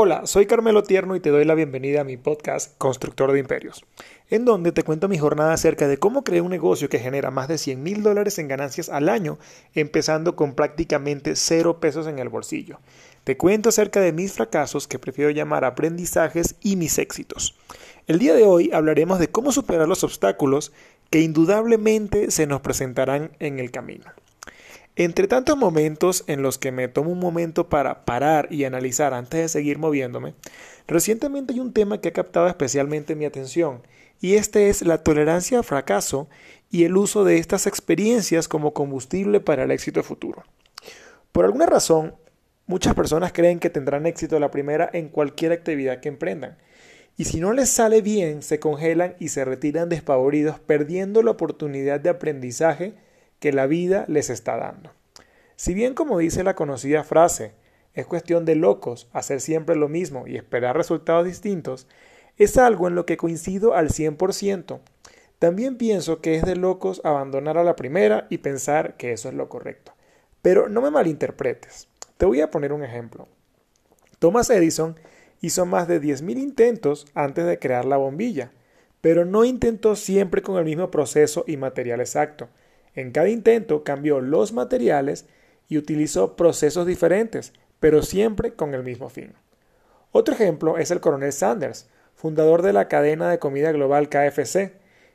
Hola, soy Carmelo Tierno y te doy la bienvenida a mi podcast Constructor de Imperios, en donde te cuento mi jornada acerca de cómo creé un negocio que genera más de 100 mil dólares en ganancias al año, empezando con prácticamente cero pesos en el bolsillo. Te cuento acerca de mis fracasos que prefiero llamar aprendizajes y mis éxitos. El día de hoy hablaremos de cómo superar los obstáculos que indudablemente se nos presentarán en el camino. Entre tantos momentos en los que me tomo un momento para parar y analizar antes de seguir moviéndome, recientemente hay un tema que ha captado especialmente mi atención, y este es la tolerancia al fracaso y el uso de estas experiencias como combustible para el éxito futuro. Por alguna razón, muchas personas creen que tendrán éxito la primera en cualquier actividad que emprendan, y si no les sale bien, se congelan y se retiran despavoridos, perdiendo la oportunidad de aprendizaje que la vida les está dando. Si bien como dice la conocida frase, es cuestión de locos hacer siempre lo mismo y esperar resultados distintos, es algo en lo que coincido al 100%. También pienso que es de locos abandonar a la primera y pensar que eso es lo correcto. Pero no me malinterpretes. Te voy a poner un ejemplo. Thomas Edison hizo más de 10.000 intentos antes de crear la bombilla, pero no intentó siempre con el mismo proceso y material exacto. En cada intento cambió los materiales y utilizó procesos diferentes, pero siempre con el mismo fin. Otro ejemplo es el coronel Sanders, fundador de la cadena de comida global KFC,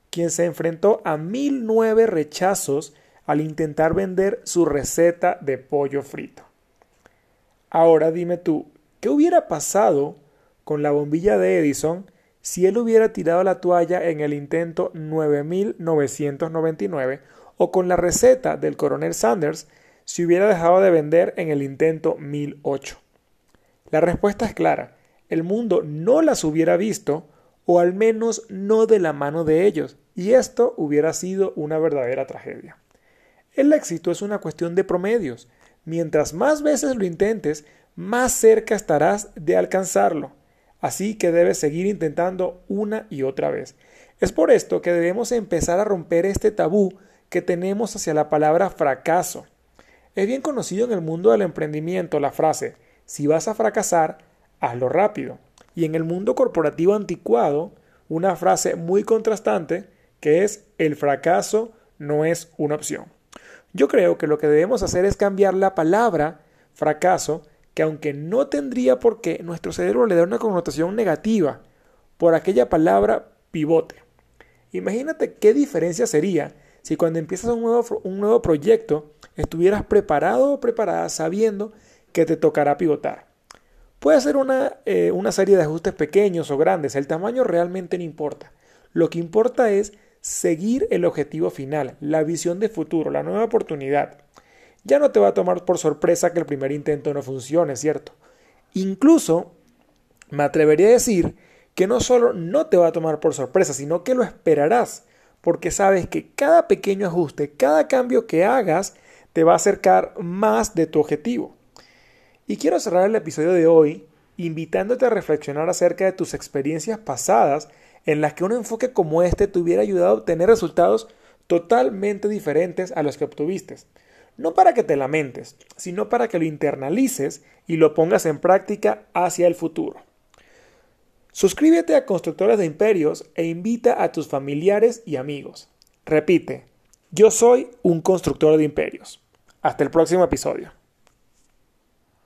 quien se enfrentó a mil nueve rechazos al intentar vender su receta de pollo frito. Ahora dime tú, ¿qué hubiera pasado con la bombilla de Edison si él hubiera tirado la toalla en el intento 9999 o con la receta del coronel Sanders si hubiera dejado de vender en el intento 1008? La respuesta es clara, el mundo no las hubiera visto o al menos no de la mano de ellos, y esto hubiera sido una verdadera tragedia. El éxito es una cuestión de promedios. Mientras más veces lo intentes, más cerca estarás de alcanzarlo. Así que debes seguir intentando una y otra vez. Es por esto que debemos empezar a romper este tabú que tenemos hacia la palabra fracaso. Es bien conocido en el mundo del emprendimiento la frase si vas a fracasar, hazlo rápido. Y en el mundo corporativo anticuado, una frase muy contrastante que es el fracaso no es una opción. Yo creo que lo que debemos hacer es cambiar la palabra fracaso, que aunque no tendría por qué, nuestro cerebro le da una connotación negativa por aquella palabra pivote. Imagínate qué diferencia sería si cuando empiezas un nuevo, un nuevo proyecto estuvieras preparado o preparada sabiendo que te tocará pivotar. Puede ser una, eh, una serie de ajustes pequeños o grandes, el tamaño realmente no importa. Lo que importa es seguir el objetivo final, la visión de futuro, la nueva oportunidad. Ya no te va a tomar por sorpresa que el primer intento no funcione, ¿cierto? Incluso me atrevería a decir que no solo no te va a tomar por sorpresa, sino que lo esperarás porque sabes que cada pequeño ajuste, cada cambio que hagas, te va a acercar más de tu objetivo. Y quiero cerrar el episodio de hoy invitándote a reflexionar acerca de tus experiencias pasadas en las que un enfoque como este te hubiera ayudado a obtener resultados totalmente diferentes a los que obtuviste. No para que te lamentes, sino para que lo internalices y lo pongas en práctica hacia el futuro. Suscríbete a Constructores de Imperios e invita a tus familiares y amigos. Repite, yo soy un constructor de imperios. Hasta el próximo episodio.